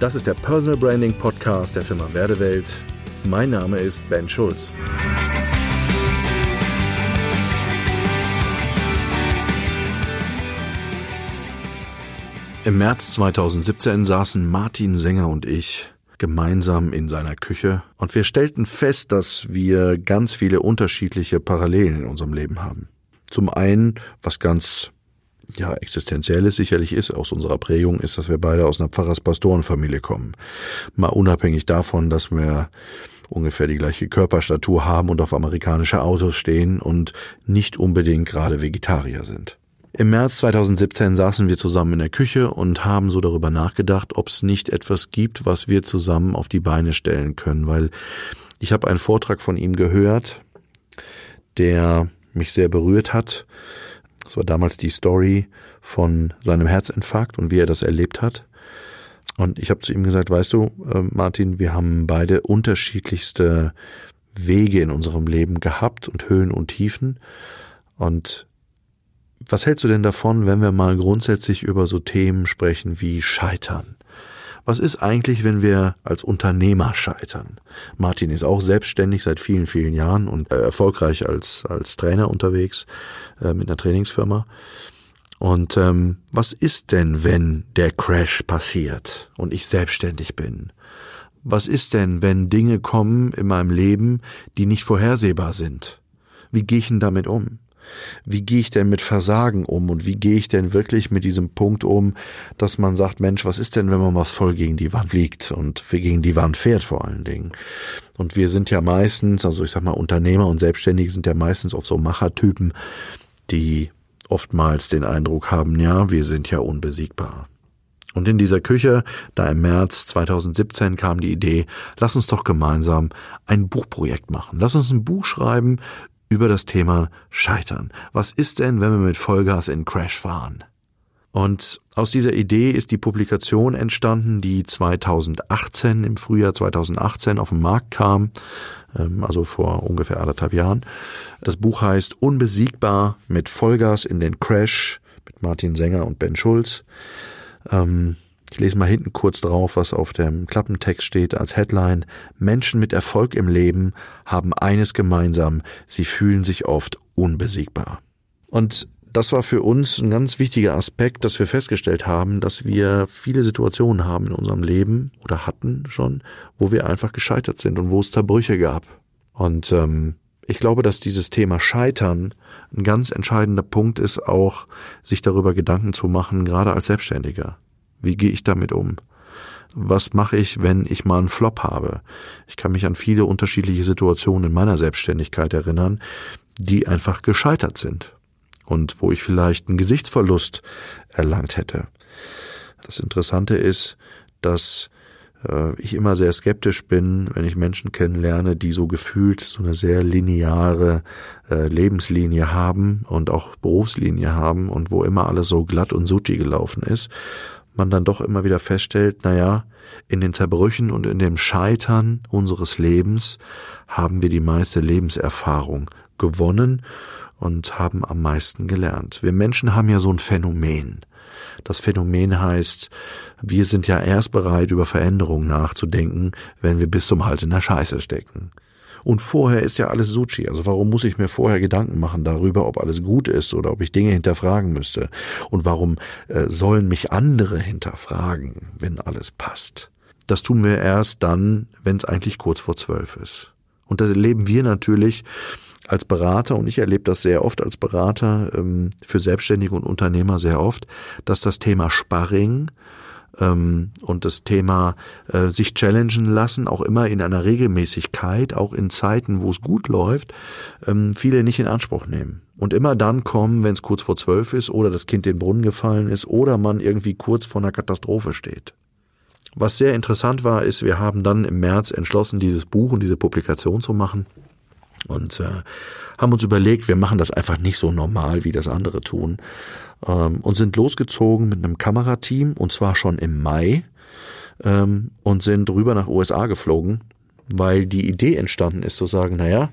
Das ist der Personal Branding Podcast der Firma Werdewelt. Mein Name ist Ben Schulz. Im März 2017 saßen Martin Sänger und ich gemeinsam in seiner Küche und wir stellten fest, dass wir ganz viele unterschiedliche Parallelen in unserem Leben haben. Zum einen, was ganz ja, existenzielles sicherlich ist, aus unserer Prägung, ist, dass wir beide aus einer Pfarrers-Pastorenfamilie kommen. Mal unabhängig davon, dass wir ungefähr die gleiche Körperstatur haben und auf amerikanische Autos stehen und nicht unbedingt gerade Vegetarier sind. Im März 2017 saßen wir zusammen in der Küche und haben so darüber nachgedacht, ob es nicht etwas gibt, was wir zusammen auf die Beine stellen können, weil ich habe einen Vortrag von ihm gehört, der mich sehr berührt hat. Das war damals die Story von seinem Herzinfarkt und wie er das erlebt hat. Und ich habe zu ihm gesagt, weißt du, äh, Martin, wir haben beide unterschiedlichste Wege in unserem Leben gehabt und Höhen und Tiefen. Und was hältst du denn davon, wenn wir mal grundsätzlich über so Themen sprechen wie Scheitern? Was ist eigentlich, wenn wir als Unternehmer scheitern? Martin ist auch selbstständig seit vielen, vielen Jahren und äh, erfolgreich als, als Trainer unterwegs äh, mit einer Trainingsfirma. Und ähm, was ist denn, wenn der Crash passiert und ich selbstständig bin? Was ist denn, wenn Dinge kommen in meinem Leben, die nicht vorhersehbar sind? Wie gehe ich denn damit um? Wie gehe ich denn mit Versagen um und wie gehe ich denn wirklich mit diesem Punkt um, dass man sagt, Mensch, was ist denn, wenn man was voll gegen die Wand fliegt und gegen die Wand fährt vor allen Dingen? Und wir sind ja meistens, also ich sag mal, Unternehmer und Selbstständige sind ja meistens auf so Machertypen, die oftmals den Eindruck haben, ja, wir sind ja unbesiegbar. Und in dieser Küche, da im März 2017 kam die Idee, lass uns doch gemeinsam ein Buchprojekt machen. Lass uns ein Buch schreiben über das Thema Scheitern. Was ist denn, wenn wir mit Vollgas in Crash fahren? Und aus dieser Idee ist die Publikation entstanden, die 2018, im Frühjahr 2018 auf den Markt kam, ähm, also vor ungefähr anderthalb Jahren. Das Buch heißt Unbesiegbar mit Vollgas in den Crash mit Martin Sänger und Ben Schulz. Ähm, ich lese mal hinten kurz drauf, was auf dem Klappentext steht als Headline. Menschen mit Erfolg im Leben haben eines gemeinsam, sie fühlen sich oft unbesiegbar. Und das war für uns ein ganz wichtiger Aspekt, dass wir festgestellt haben, dass wir viele Situationen haben in unserem Leben oder hatten schon, wo wir einfach gescheitert sind und wo es Zerbrüche gab. Und ähm, ich glaube, dass dieses Thema Scheitern ein ganz entscheidender Punkt ist, auch sich darüber Gedanken zu machen, gerade als Selbstständiger. Wie gehe ich damit um? Was mache ich, wenn ich mal einen Flop habe? Ich kann mich an viele unterschiedliche Situationen in meiner Selbstständigkeit erinnern, die einfach gescheitert sind und wo ich vielleicht einen Gesichtsverlust erlangt hätte. Das Interessante ist, dass äh, ich immer sehr skeptisch bin, wenn ich Menschen kennenlerne, die so gefühlt so eine sehr lineare äh, Lebenslinie haben und auch Berufslinie haben und wo immer alles so glatt und suchi gelaufen ist man dann doch immer wieder feststellt, naja, in den Zerbrüchen und in dem Scheitern unseres Lebens haben wir die meiste Lebenserfahrung gewonnen und haben am meisten gelernt. Wir Menschen haben ja so ein Phänomen. Das Phänomen heißt, wir sind ja erst bereit, über Veränderungen nachzudenken, wenn wir bis zum Hals in der Scheiße stecken. Und vorher ist ja alles Suchi. Also warum muss ich mir vorher Gedanken machen darüber, ob alles gut ist oder ob ich Dinge hinterfragen müsste? Und warum äh, sollen mich andere hinterfragen, wenn alles passt? Das tun wir erst dann, wenn es eigentlich kurz vor zwölf ist. Und das erleben wir natürlich als Berater, und ich erlebe das sehr oft als Berater ähm, für Selbstständige und Unternehmer sehr oft, dass das Thema Sparring ähm, und das Thema äh, sich challengen lassen, auch immer in einer Regelmäßigkeit, auch in Zeiten, wo es gut läuft, ähm, viele nicht in Anspruch nehmen. Und immer dann kommen, wenn es kurz vor zwölf ist oder das Kind den Brunnen gefallen ist oder man irgendwie kurz vor einer Katastrophe steht. Was sehr interessant war, ist, wir haben dann im März entschlossen, dieses Buch und diese Publikation zu machen und äh, haben uns überlegt, wir machen das einfach nicht so normal, wie das andere tun ähm, und sind losgezogen mit einem Kamerateam und zwar schon im Mai ähm, und sind rüber nach USA geflogen, weil die Idee entstanden ist zu sagen, naja,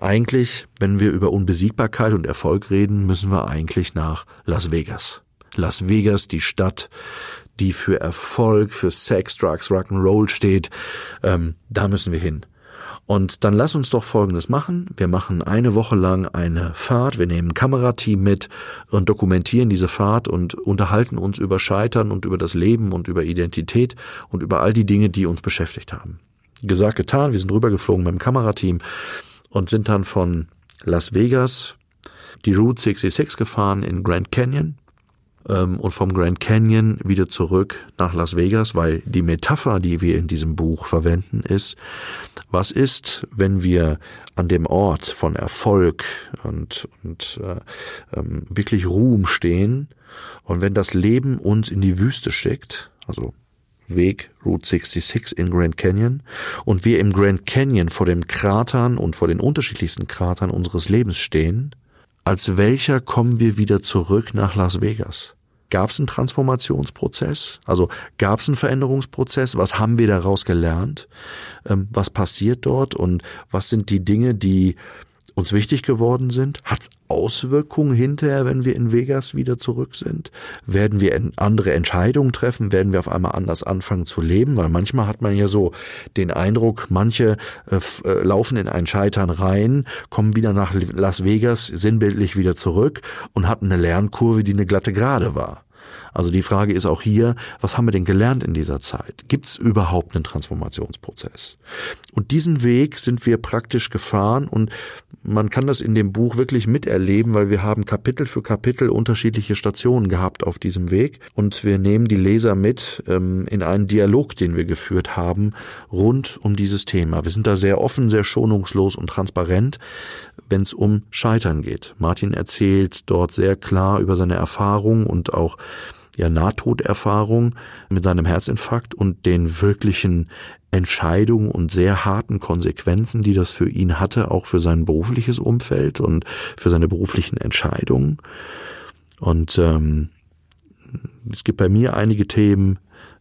eigentlich, wenn wir über Unbesiegbarkeit und Erfolg reden, müssen wir eigentlich nach Las Vegas. Las Vegas, die Stadt, die für Erfolg, für Sex, Drugs, Rock'n'Roll steht. Ähm, da müssen wir hin. Und dann lass uns doch Folgendes machen. Wir machen eine Woche lang eine Fahrt. Wir nehmen ein Kamerateam mit und dokumentieren diese Fahrt und unterhalten uns über Scheitern und über das Leben und über Identität und über all die Dinge, die uns beschäftigt haben. Gesagt, getan. Wir sind rübergeflogen mit dem Kamerateam und sind dann von Las Vegas die Route 66 gefahren in Grand Canyon ähm, und vom Grand Canyon wieder zurück nach Las Vegas, weil die Metapher, die wir in diesem Buch verwenden, ist, was ist, wenn wir an dem Ort von Erfolg und, und äh, ähm, wirklich Ruhm stehen und wenn das Leben uns in die Wüste schickt, also Weg Route 66 in Grand Canyon und wir im Grand Canyon vor den Kratern und vor den unterschiedlichsten Kratern unseres Lebens stehen, als welcher kommen wir wieder zurück nach Las Vegas? Gab es einen Transformationsprozess? Also gab es einen Veränderungsprozess? Was haben wir daraus gelernt? Ähm, was passiert dort? Und was sind die Dinge, die uns wichtig geworden sind? Hat es Auswirkungen hinterher, wenn wir in Vegas wieder zurück sind? Werden wir andere Entscheidungen treffen? Werden wir auf einmal anders anfangen zu leben? Weil manchmal hat man ja so den Eindruck, manche äh, äh laufen in ein Scheitern rein, kommen wieder nach Las Vegas, sinnbildlich wieder zurück und hatten eine Lernkurve, die eine glatte Gerade war. Also die Frage ist auch hier, was haben wir denn gelernt in dieser Zeit? Gibt es überhaupt einen Transformationsprozess? Und diesen Weg sind wir praktisch gefahren und man kann das in dem Buch wirklich miterleben, weil wir haben Kapitel für Kapitel unterschiedliche Stationen gehabt auf diesem Weg und wir nehmen die Leser mit ähm, in einen Dialog, den wir geführt haben, rund um dieses Thema. Wir sind da sehr offen, sehr schonungslos und transparent, wenn es um Scheitern geht. Martin erzählt dort sehr klar über seine Erfahrung und auch ja Nahtoderfahrung mit seinem Herzinfarkt und den wirklichen Entscheidungen und sehr harten Konsequenzen, die das für ihn hatte, auch für sein berufliches Umfeld und für seine beruflichen Entscheidungen. Und ähm, es gibt bei mir einige Themen,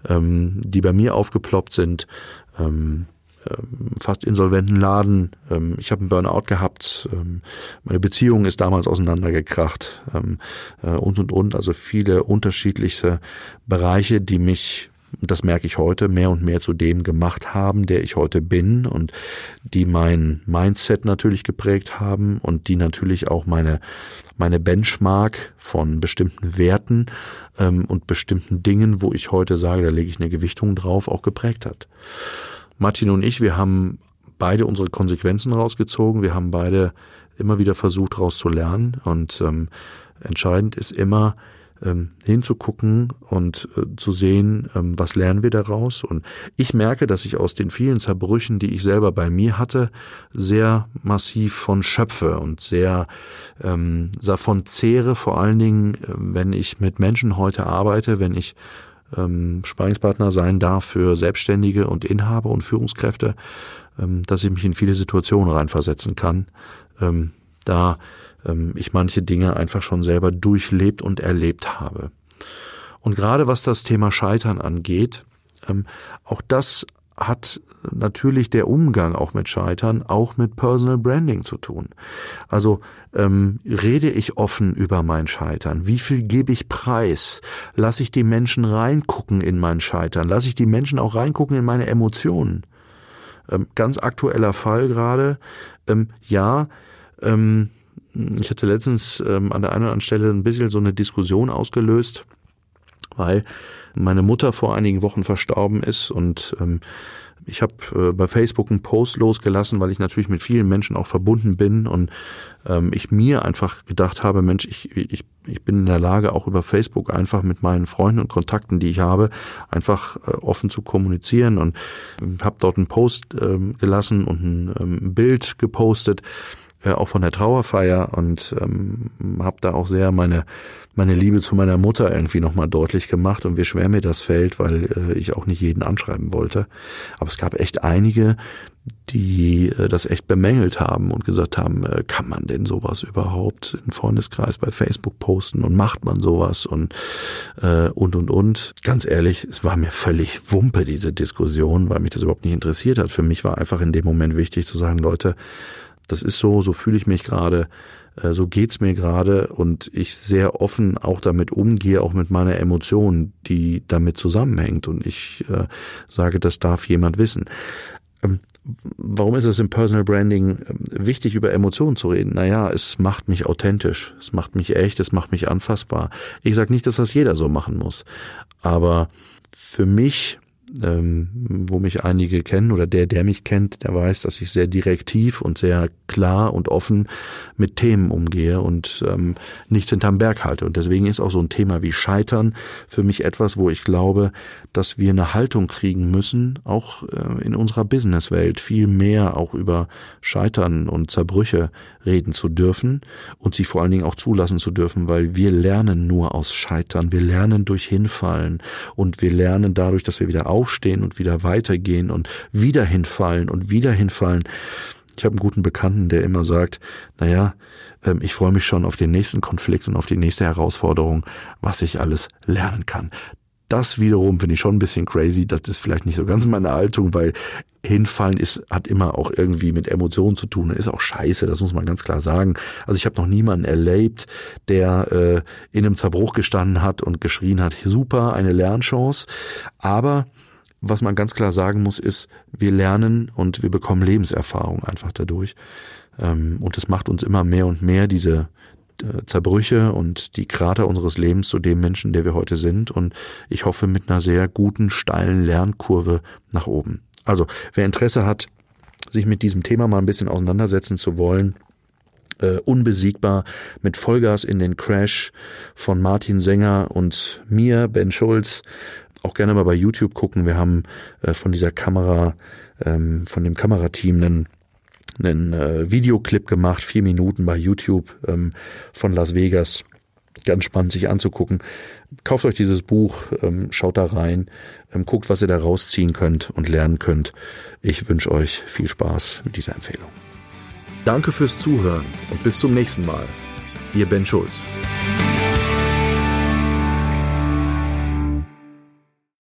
ähm, die bei mir aufgeploppt sind. Ähm, fast insolventen Laden. Ähm, ich habe einen Burnout gehabt. Ähm, meine Beziehung ist damals auseinandergekracht äh, und und und. Also viele unterschiedliche Bereiche, die mich das merke ich heute, mehr und mehr zu dem gemacht haben, der ich heute bin und die mein Mindset natürlich geprägt haben und die natürlich auch meine, meine Benchmark von bestimmten Werten ähm, und bestimmten Dingen, wo ich heute sage, da lege ich eine Gewichtung drauf, auch geprägt hat. Martin und ich, wir haben beide unsere Konsequenzen rausgezogen. Wir haben beide immer wieder versucht, daraus zu lernen. Und ähm, entscheidend ist immer, ähm, hinzugucken und äh, zu sehen, ähm, was lernen wir daraus. Und ich merke, dass ich aus den vielen Zerbrüchen, die ich selber bei mir hatte, sehr massiv von schöpfe und sehr ähm, davon zehre, vor allen Dingen, äh, wenn ich mit Menschen heute arbeite, wenn ich ähm, Sparingspartner sein darf für Selbstständige und Inhaber und Führungskräfte, ähm, dass ich mich in viele Situationen reinversetzen kann, ähm, da ähm, ich manche Dinge einfach schon selber durchlebt und erlebt habe. Und gerade was das Thema Scheitern angeht, ähm, auch das hat natürlich der Umgang auch mit Scheitern auch mit Personal Branding zu tun. Also ähm, rede ich offen über mein Scheitern? Wie viel gebe ich preis? Lasse ich die Menschen reingucken in mein Scheitern? Lasse ich die Menschen auch reingucken in meine Emotionen? Ähm, ganz aktueller Fall gerade. Ähm, ja, ähm, ich hatte letztens ähm, an der einen oder anderen Stelle ein bisschen so eine Diskussion ausgelöst, weil meine Mutter vor einigen Wochen verstorben ist und ähm, ich habe äh, bei Facebook einen Post losgelassen, weil ich natürlich mit vielen Menschen auch verbunden bin und ähm, ich mir einfach gedacht habe, Mensch, ich, ich, ich bin in der Lage, auch über Facebook einfach mit meinen Freunden und Kontakten, die ich habe, einfach äh, offen zu kommunizieren und ähm, habe dort einen Post ähm, gelassen und ein ähm, Bild gepostet äh, auch von der Trauerfeier und ähm, habe da auch sehr meine meine Liebe zu meiner Mutter irgendwie nochmal deutlich gemacht und wie schwer mir das fällt, weil äh, ich auch nicht jeden anschreiben wollte. Aber es gab echt einige, die äh, das echt bemängelt haben und gesagt haben, äh, kann man denn sowas überhaupt in Freundeskreis bei Facebook posten und macht man sowas und äh, und und und. Ganz ehrlich, es war mir völlig Wumpe diese Diskussion, weil mich das überhaupt nicht interessiert hat. Für mich war einfach in dem Moment wichtig zu sagen, Leute, das ist so, so fühle ich mich gerade. Äh, so geht's mir gerade und ich sehr offen auch damit umgehe, auch mit meiner Emotion, die damit zusammenhängt. Und ich äh, sage, das darf jemand wissen. Ähm, warum ist es im Personal Branding ähm, wichtig, über Emotionen zu reden? Naja, es macht mich authentisch, es macht mich echt, es macht mich anfassbar. Ich sage nicht, dass das jeder so machen muss, aber für mich ähm, wo mich einige kennen oder der, der mich kennt, der weiß, dass ich sehr direktiv und sehr klar und offen mit Themen umgehe und ähm, nichts hinterm Berg halte. Und deswegen ist auch so ein Thema wie Scheitern für mich etwas, wo ich glaube, dass wir eine Haltung kriegen müssen, auch äh, in unserer Businesswelt viel mehr auch über Scheitern und Zerbrüche reden zu dürfen und sie vor allen Dingen auch zulassen zu dürfen, weil wir lernen nur aus Scheitern, wir lernen durch Hinfallen und wir lernen dadurch, dass wir wieder aufstehen und wieder weitergehen und wieder hinfallen und wieder hinfallen. Ich habe einen guten Bekannten, der immer sagt, naja, ähm, ich freue mich schon auf den nächsten Konflikt und auf die nächste Herausforderung, was ich alles lernen kann. Das wiederum finde ich schon ein bisschen crazy. Das ist vielleicht nicht so ganz meine Haltung, weil hinfallen ist, hat immer auch irgendwie mit Emotionen zu tun ist auch scheiße, das muss man ganz klar sagen. Also ich habe noch niemanden erlebt, der äh, in einem Zerbruch gestanden hat und geschrien hat, super, eine Lernchance. Aber was man ganz klar sagen muss, ist, wir lernen und wir bekommen Lebenserfahrung einfach dadurch. Ähm, und es macht uns immer mehr und mehr diese Zerbrüche und die Krater unseres Lebens zu dem Menschen, der wir heute sind. Und ich hoffe mit einer sehr guten, steilen Lernkurve nach oben. Also, wer Interesse hat, sich mit diesem Thema mal ein bisschen auseinandersetzen zu wollen, Uh, unbesiegbar mit Vollgas in den Crash von Martin Sänger und mir, Ben Schulz. Auch gerne mal bei YouTube gucken. Wir haben uh, von dieser Kamera, ähm, von dem Kamerateam einen einen äh, Videoclip gemacht, vier Minuten bei YouTube ähm, von Las Vegas. Ganz spannend sich anzugucken. Kauft euch dieses Buch, ähm, schaut da rein, ähm, guckt, was ihr da rausziehen könnt und lernen könnt. Ich wünsche euch viel Spaß mit dieser Empfehlung. Danke fürs Zuhören und bis zum nächsten Mal. Ihr Ben Schulz.